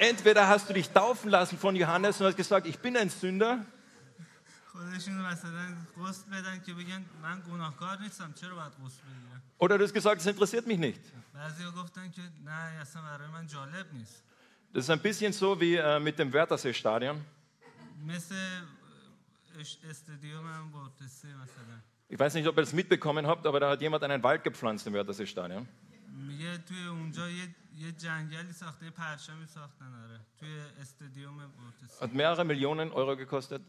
entweder hast du dich taufen lassen von Johannes und hast gesagt, ich bin ein Sünder. Oder du hast gesagt, es interessiert mich nicht. Das ist ein bisschen so wie äh, mit dem Wörthersee-Stadion. Ich weiß nicht, ob ihr das mitbekommen habt, aber da hat jemand einen Wald gepflanzt im Wörthersee-Stadion. میگه توی اونجا یه, یه جنگلی ساخته یه پرچمی ساختن آره توی استادیوم بورتسه Hat mehrere Millionen Euro gekostet.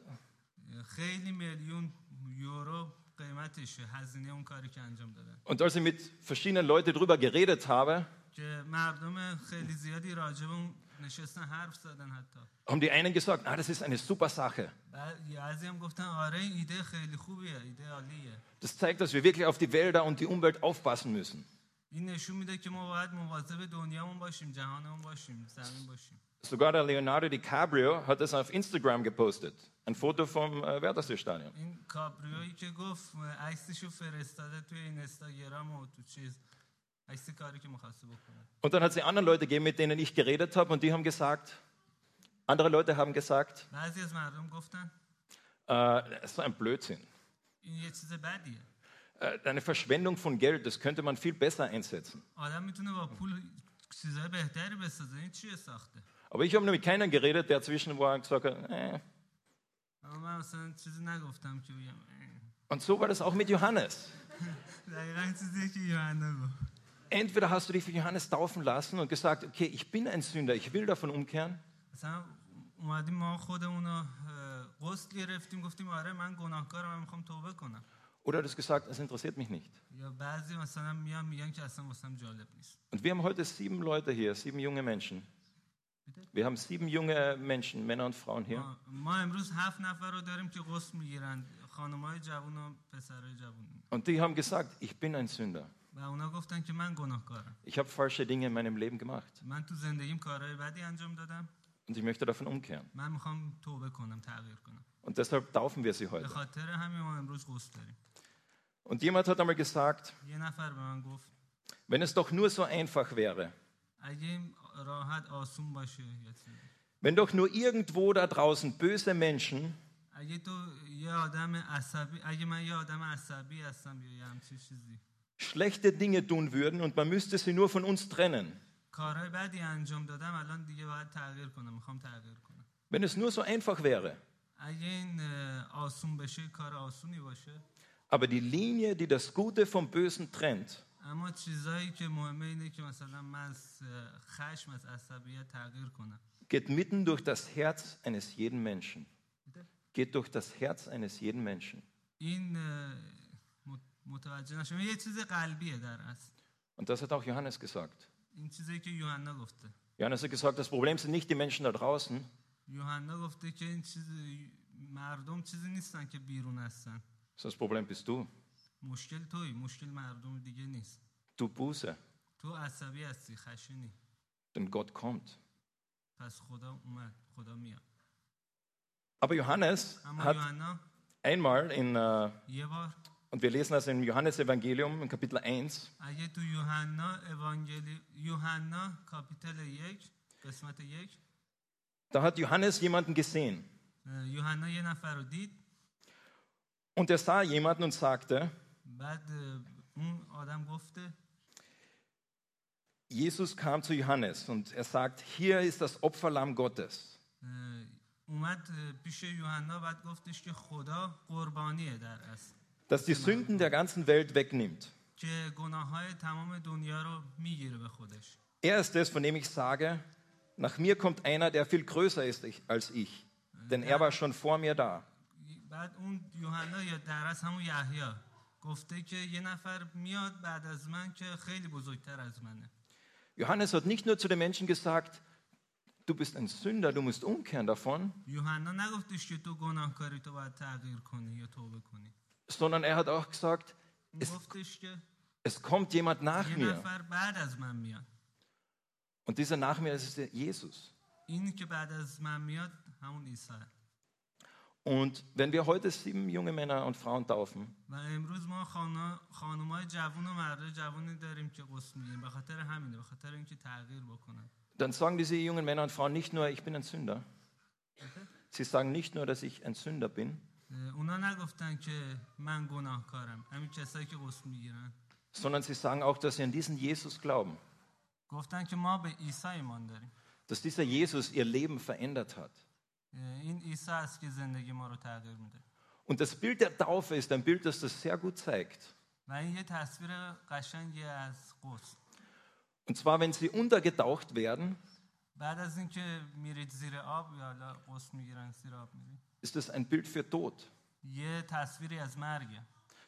خیلی میلیون یورو قیمتشه هزینه اون کاری که انجام دادن Und als ich mit verschiedenen Leuten darüber geredet habe, که مردم خیلی زیادی راجع به اون نشستن حرف زدن حتی haben die einen gesagt, ah, das ist eine super Sache. بعد بعضی هم گفتن آره این ایده خیلی خوبیه ایده عالیه Das zeigt, dass wir wirklich auf die Wälder und die Umwelt aufpassen müssen. این نشون میده که ما باید مواظب دنیامون باشیم جهانمون باشیم زمین باشیم Sogar der Leonardo DiCaprio hat das auf Instagram gepostet. Ein Foto vom äh, Wörthersee-Stadion. این کابریویی که گفت عکسشو فرستاده توی این اینستاگرام و تو چیز عکس کاری که میخواسته بکنه Und dann hat es die anderen Leute gegeben, mit denen ich geredet habe, und die haben gesagt, andere Leute haben gesagt, بعضی از مردم گفتن äh, das ist so ein Blödsinn. Äh, eine Verschwendung von Geld, das könnte man viel besser einsetzen. Aber ich habe nämlich keinen geredet, der zwischen war und gesagt hat, äh. Und so war das auch mit Johannes. Entweder hast du dich für Johannes taufen lassen und gesagt, okay, ich bin ein Sünder, ich will davon umkehren. Oder du hast gesagt, es interessiert mich nicht. Und wir haben heute sieben Leute hier, sieben junge Menschen. Wir haben sieben junge Menschen, Männer und Frauen hier. Und die haben gesagt, ich bin ein Sünder. Ich habe falsche Dinge in meinem Leben gemacht. Und ich möchte davon umkehren. Und deshalb taufen wir sie heute. Und jemand hat einmal gesagt, wenn es doch nur so einfach wäre, wenn doch nur irgendwo da draußen böse Menschen schlechte Dinge tun würden und man müsste sie nur von uns trennen. Wenn es nur so einfach wäre. اگه این اه، آسون بشه کار آسونی باشه aber die Linie, die das Gute vom Bösen trennt, اما چیزایی که مهمه اینه که مثلا من از اه، خشم از عصبیت تغییر کنم geht mitten durch das Herz eines jeden Menschen. Geht durch das Herz eines jeden Menschen. این اه، مت- متوجه نشم یه چیز قلبیه در اصل Und das hat auch Johannes gesagt. این چیزی که یوحنا گفته Johannes hat gesagt, das Problem sind nicht die Menschen da draußen, یوحنا گفته که این چیز مردم چیزی نیستن که بیرون هستن sondern das Problem bist du. مشکل توی مشکل مردم دیگه نیست Du Buße, تو عصبی هستی خشنی denn Gott kommt. پس خدا اومد خدا میاد Aber Johannes اما hat یوحنا einmal in, äh, یه بار und wir lesen das im Johannesevangelium in Kapitel 1, اگه تو یوحنا اوانگلی یوحنا کاپیتل یک قسمت یک da hat Johannes jemanden gesehen. اه، یوحنا یه نفر رو دید und er sah jemanden und sagte, Jesus kam zu Johannes und er sagt, hier ist das Opferlamm Gottes. Das die Sünden der ganzen Welt wegnimmt. Er ist es, von dem ich sage, nach mir kommt einer, der viel größer ist als ich, denn er war schon vor mir da. بعد اون یوحنا یا در اصل همون یحیی گفته که یه نفر میاد بعد از من که خیلی بزرگتر از منه Johannes hat nicht nur zu den Menschen gesagt, du bist ein Sünder, du musst umkehren davon, یوحنا نگفتش که تو گناهکاری تو باید تغییر کنی یا توبه کنی sondern er hat auch gesagt, اون es, گفتش که es kommt jemand nach یه mir. نفر بعد از من میاد Und dieser nach mir ist Jesus. Und wenn wir heute sieben junge Männer und Frauen taufen, dann sagen diese jungen Männer und Frauen nicht nur, ich bin ein Sünder. Sie sagen nicht nur, dass ich ein Sünder bin, sondern sie sagen auch, dass sie an diesen Jesus glauben. Dass dieser Jesus ihr Leben verändert hat. Und das Bild der Taufe ist ein Bild, das das sehr gut zeigt. Und zwar, wenn sie untergetaucht werden, ist das ein Bild für Tod.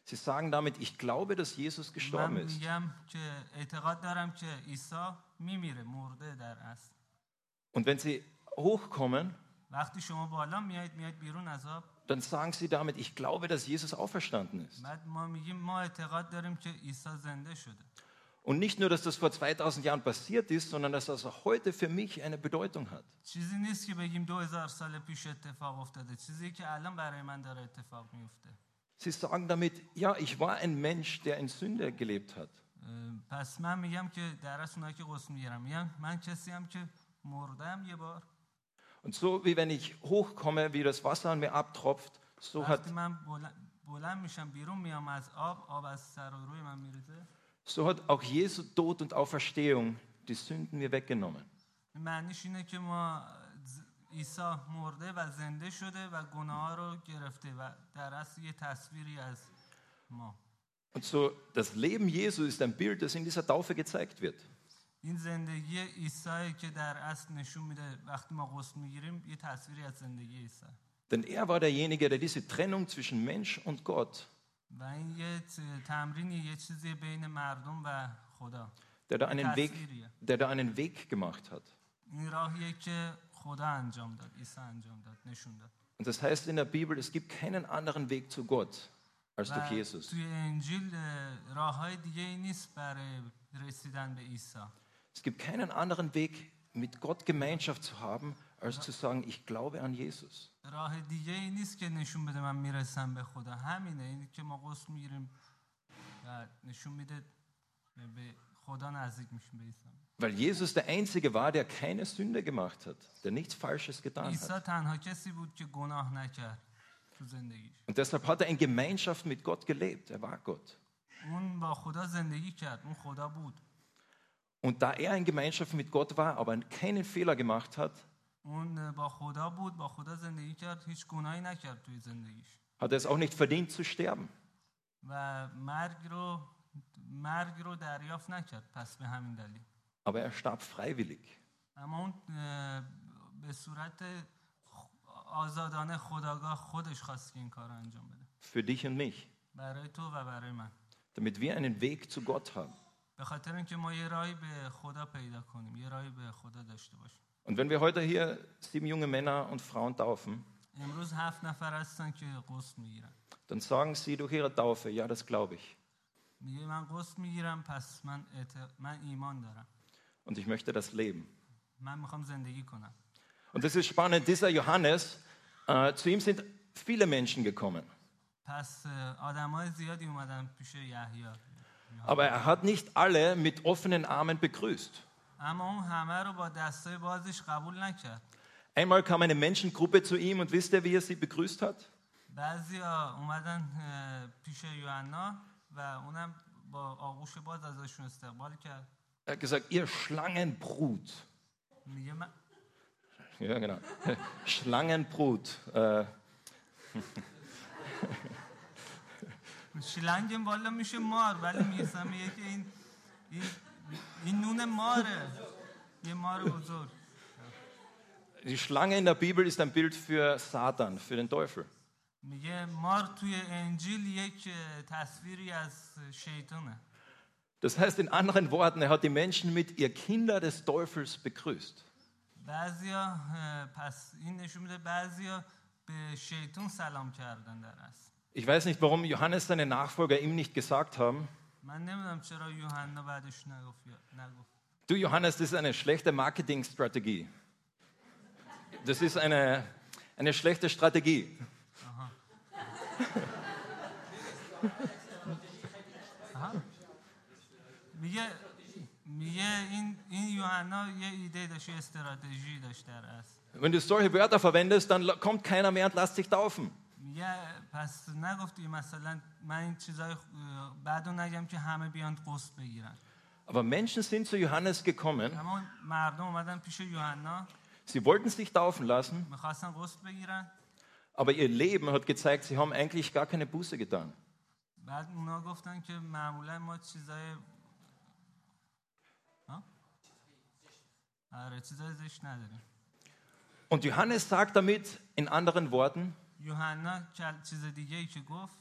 Sie sagen damit, ich glaube, dass Jesus gestorben ist. Und wenn sie hochkommen, وقتی شما بالا میایید میایید بیرون از آب dann sagen sie damit, ich glaube, dass Jesus auferstanden ist. بعد ما میگیم ما اعتقاد داریم که عیسی زنده شده Und nicht nur, dass das vor 2000 Jahren passiert ist, sondern dass das auch heute für mich eine Bedeutung hat. چیزی نیست که بگیم دو هزار سال پیش اتفاق افتاده چیزی که الان برای من داره اتفاق میفته Sie sagen damit, ja, ich war ein Mensch, der in Sünde gelebt hat. پس من میگم که در اصل اونایی که غسل میگیرم میگم من کسی هم که مردم یه بار Und so wie wenn ich hochkomme, wie das Wasser an mir abtropft, so hat, وقتی من بلند, بلند میشم بیرون میام از آب آب از سر و روی من میریزه so hat auch Jesu Tod und Auferstehung die Sünden mir weggenommen. این معنیش اینه که ما ز- عیسی مرده و زنده شده و گناه رو گرفته و در اصل یه تصویری از ما Und so das Leben Jesu ist ein Bild, das in dieser Taufe gezeigt wird. این زندگی عیسی که در اصل نشون میده وقتی ما غسل میگیریم یه تصویری از زندگی عیسی Denn er war derjenige, der diese Trennung zwischen Mensch und Gott, و این یه ت- تمرینی یه چیزی بین مردم و خدا der da einen Weg, تصویریه der da einen Weg gemacht hat. این راهیه که خدا انجام داد عیسی انجام داد نشون داد Und das heißt in der Bibel, es gibt keinen anderen Weg zu Gott als durch و Jesus. توی انجیل راه های دیگه ای نیست برای رسیدن به عیسی Es gibt keinen anderen Weg, mit Gott Gemeinschaft zu haben, als zu sagen, ich glaube an Jesus. راه دیگه ای نیست که نشون بده من میرسم به خدا همینه اینی که ما غسل میگیریم و نشون میده به خدا نزدیک میشیم به عیسی Weil Jesus der Einzige war, der keine Sünde gemacht hat, der nichts Falsches getan عیسی hat. تنها کسی بود که گناه نکرد تو زندگیش Und deshalb hat er in Gemeinschaft mit Gott gelebt. Er war Gott. اون با خدا زندگی کرد اون خدا بود und da er in Gemeinschaft mit Gott war, aber keinen Fehler gemacht hat, hat er es auch nicht verdient zu sterben. Aber er starb freiwillig. Für dich und mich. Damit wir einen Weg zu Gott haben. به خاطر اینکه ما یه راهی به خدا پیدا کنیم یه راهی به خدا داشته باشیم Und wenn wir heute hier sieben junge Männer und Frauen taufen, امروز هفت نفر هستن که غسل میگیرن dann sagen sie durch ihre Taufe, ja, das glaube ich. میگه من غسل میگیرم پس من, اعت- من ایمان دارم Und ich möchte das leben. من میخوام زندگی کنم Und das ist spannend, dieser Johannes, äh, zu ihm sind viele Menschen gekommen. پس آدم های زیادی اومدن پیش یحیی Aber er hat nicht alle mit offenen Armen begrüßt. Einmal kam eine Menschengruppe zu ihm und wisst ihr, wie er sie begrüßt hat? Er hat gesagt, ihr Schlangenbrut. Ja, genau. Schlangenbrut. Äh. شلنگم والا میشه مار ولی میرسم میگه که این این, این نون ماره یه مار بزرگ die Schlange in der Bibel ist ein Bild für Satan, für den Teufel. میگه مار توی انجیل یک اه، تصویری از شیطانه Das heißt in anderen Worten, er hat die Menschen mit ihr Kinder des Teufels begrüßt. بعضیا اه، پس این نشون میده بعضیا به شیطان سلام کردن در اصل Ich weiß nicht, warum Johannes seine Nachfolger ihm nicht gesagt haben. Du Johannes, das ist eine schlechte Marketingstrategie. Das ist eine, eine schlechte Strategie. Wenn du solche Wörter verwendest, dann kommt keiner mehr und lässt sich taufen. میگه پس نگفتی مثلا من این چیزای بعدو نگم که همه بیان قسط بگیرن Aber Menschen sind zu Johannes gekommen, اما مردم اومدن پیش یوحنا sie wollten sich taufen lassen, میخواستن قسط بگیرن aber ihr Leben hat gezeigt, sie haben eigentlich gar keine Buße getan. بعد اونا گفتن که معمولا ما چیزای ها؟ آره چیزای زشت نداریم Und Johannes sagt damit in anderen Worten, یوحنا کل- چیز دیگه ای که گفت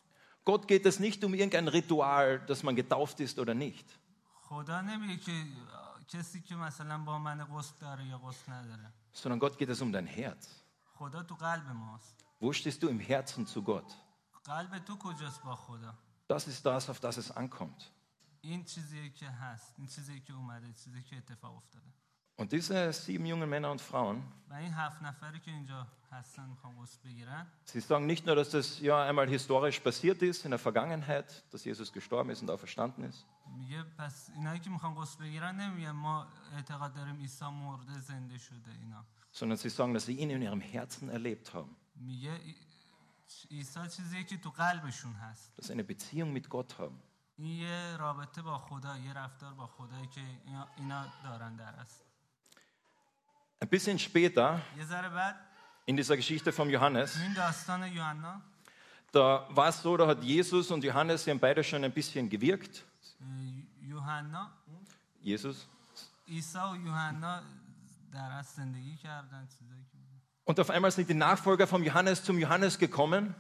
Gott geht es nicht um irgendein Ritual, dass man getauft ist oder nicht, خدا نمیگه که آه، کسی که مثلا با من قسط داره یا قسط نداره sondern Gott geht es um dein Herz. خدا تو قلب ماست Wo stehst du im Herzen zu Gott? قلب تو کجاست با خدا Das ist das, auf das es ankommt. این چیزی که هست این چیزی که اومده چیزی که اتفاق افتاده Und diese sieben jungen Männer und Frauen, و این هفت نفری که اینجا هستن میخوان قسط بگیرن sie sagen nicht nur, dass das ja einmal historisch passiert ist in der Vergangenheit, dass Jesus gestorben ist und auferstanden ist, میگه پس اینایی که میخوان قسط بگیرن نمیگن ما اعتقاد داریم عیسی مرده زنده شده اینا sondern sie sagen, dass sie ihn in ihrem Herzen erlebt haben, میگه ای- عیسی چیزیه که تو قلبشون هست dass sie eine Beziehung mit Gott haben. این یه رابطه با خدا یه رفتار با خدایی که اینا- اینا دارن در اصل ein bisschen später, in dieser Geschichte vom Johannes, da war es so, da hat Jesus und Johannes, sie haben beide schon ein bisschen gewirkt. Jesus. Und auf einmal sind die Nachfolger vom Johannes zum Johannes gekommen.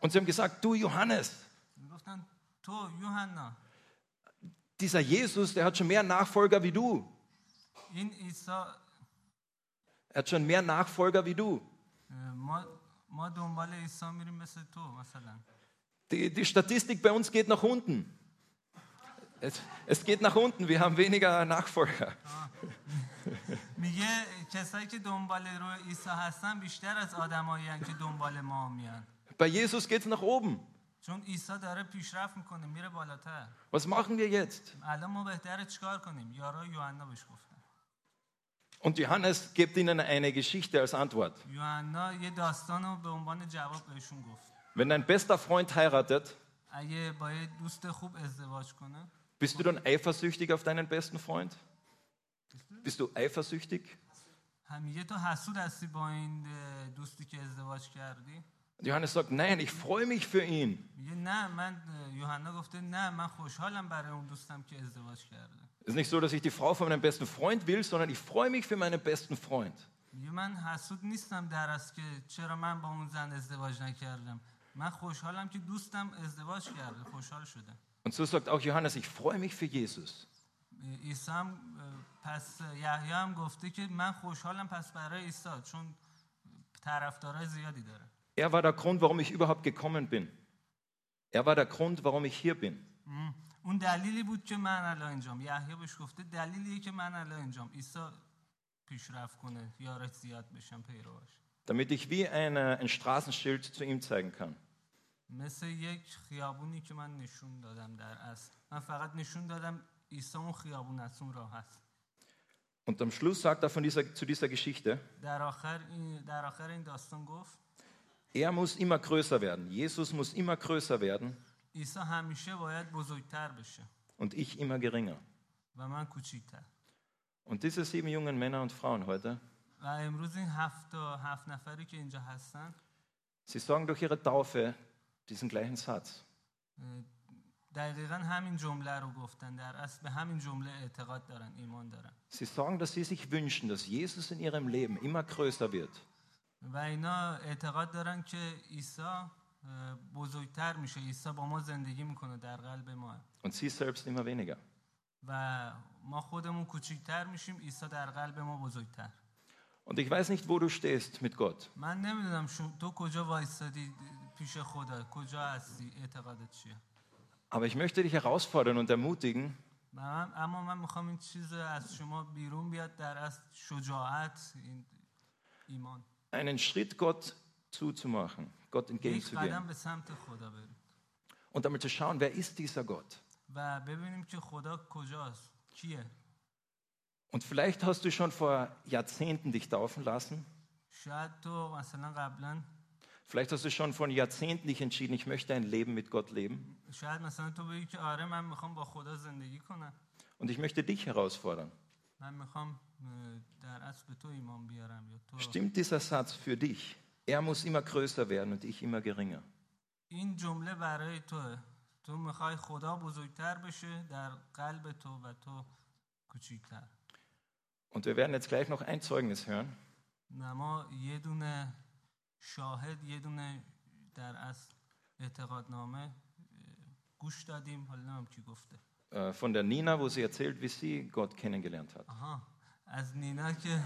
Und sie haben gesagt, du Johannes. Dieser Jesus, der hat schon mehr Nachfolger wie du. Er hat schon mehr Nachfolger wie du. Die, die Statistik bei uns geht nach unten. Es, es geht nach unten, wir haben weniger Nachfolger. Bei Jesus geht es nach oben. چون عیسی داره پیشرفت میکنه میره بالاتر Was machen wir jetzt? الان ما بهتره چیکار کنیم یارا یوحنا بهش گفتن Und Johannes gibt ihnen eine Geschichte als Antwort. یوحنا یه داستان رو به عنوان جواب بهشون گفت Wenn dein bester Freund heiratet, اگه با یه دوست خوب ازدواج کنه bist du dann eifersüchtig auf deinen besten Freund? Bist du eifersüchtig? هم میگه تو حسود هستی با این اه، دوستی که ازدواج کردی Und Johannes sagt, nein, ich freue mich für ihn. میگه نه من اه، یوحنا گفته نه من خوشحالم برای اون دوستم که ازدواج کرده Es ist nicht so, dass ich die Frau von meinem besten Freund will, sondern ich freue mich für meinen besten Freund. میگه من حسود نیستم در از که چرا من با اون زن ازدواج نکردم من خوشحالم که دوستم ازدواج کرده خوشحال شده Und so sagt auch Johannes, ich freue mich für Jesus. عیسی هم اه، پس یحیی هم گفته که من خوشحالم پس برای عیسی چون طرفدارای زیادی داره Er war der Grund, warum ich überhaupt gekommen bin. Er war der Grund, warum ich hier bin. ام. اون دلیلی بود که من الان اینجام یحیی بهش گفته دلیلیه که من الان اینجام عیسی پیشرفت کنه یارش زیاد بشن پیرواش Damit ich wie eine, ein Straßenschild zu ihm zeigen kann. مثل یک خیابونی که من نشون دادم در اصل من فقط نشون دادم عیسی اون خیابون است اون راه هست Und am Schluss sagt er von dieser, zu dieser Geschichte, در آخر این در آخر این داستان گفت er muss immer größer werden. Jesus muss immer größer werden. Und ich immer geringer. Und diese sieben jungen Männer und Frauen heute, sie sagen durch ihre Taufe diesen gleichen Satz. Sie sagen, dass sie sich wünschen, dass Jesus in ihrem Leben immer größer wird. و اینا اعتقاد دارن که عیسی بزرگتر میشه. عیسی با ما زندگی می‌کنه در قلب ما. Und sie selbst immer weniger. و ما خودمون کوچیکتر میشیم عیسی در قلب ما بزرگتر. Und ich weiß nicht, wo du stehst mit Gott. من نمی‌دونم تو کجا وایستادی پیش خدا؟ کجا هستی؟ اعتقادت چیه؟ Aber ich möchte dich herausfordern und ermutigen, من اما من می‌خوام این چیز از شما بیرون بیاد در از شجاعت این ایمان. einen Schritt Gott zuzumachen, Gott entgegenzugehen. Und damit zu schauen, wer ist dieser Gott? Und vielleicht hast du schon vor Jahrzehnten dich taufen lassen. Vielleicht hast du schon vor Jahrzehnten dich entschieden, ich möchte ein Leben mit Gott leben. Und ich möchte dich herausfordern. من میخوام در اصل به تو ایمان بیارم یا تو Stimmt dieser Satz für dich? Er muss immer größer werden und ich immer geringer. این جمله برای توه تو میخوای خدا بزرگتر بشه در قلب تو و تو کوچیکتر Und wir werden jetzt gleich noch ein Zeugnis hören. نه ما یه دونه شاهد یه دونه در اصل اعتقادنامه اه، گوش دادیم حالا نمیم کی گفته äh, Von der Nina, wo sie erzählt, wie sie Gott kennengelernt hat. آها از نینا که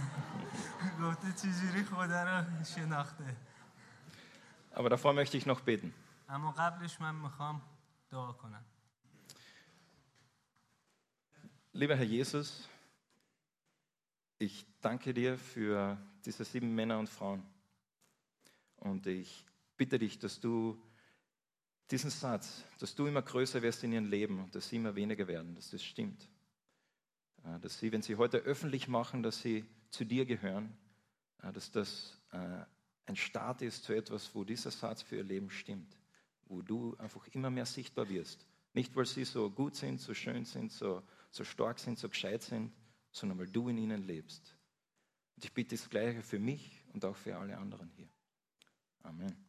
گفته چجوری خدا رو شناخته Aber davor möchte ich noch beten. اما قبلش من میخوام دعا کنم Lieber Herr Jesus, ich danke dir für diese sieben Männer und Frauen. Und ich bitte dich, dass du diesen Satz, dass du immer größer wirst in ihrem Leben und dass sie immer weniger werden, dass das stimmt. Äh, Dass sie, wenn sie heute öffentlich machen, dass sie zu dir gehören, äh, dass das äh, ein Start ist zu etwas, wo dieser Satz für ihr Leben stimmt, wo du einfach immer mehr sichtbar wirst. Nicht, weil sie so gut sind, so schön sind, so, so stark sind, so gescheit sind, sondern weil du in ihnen lebst. Und ich bitte das Gleiche für mich und auch für alle anderen hier. Amen.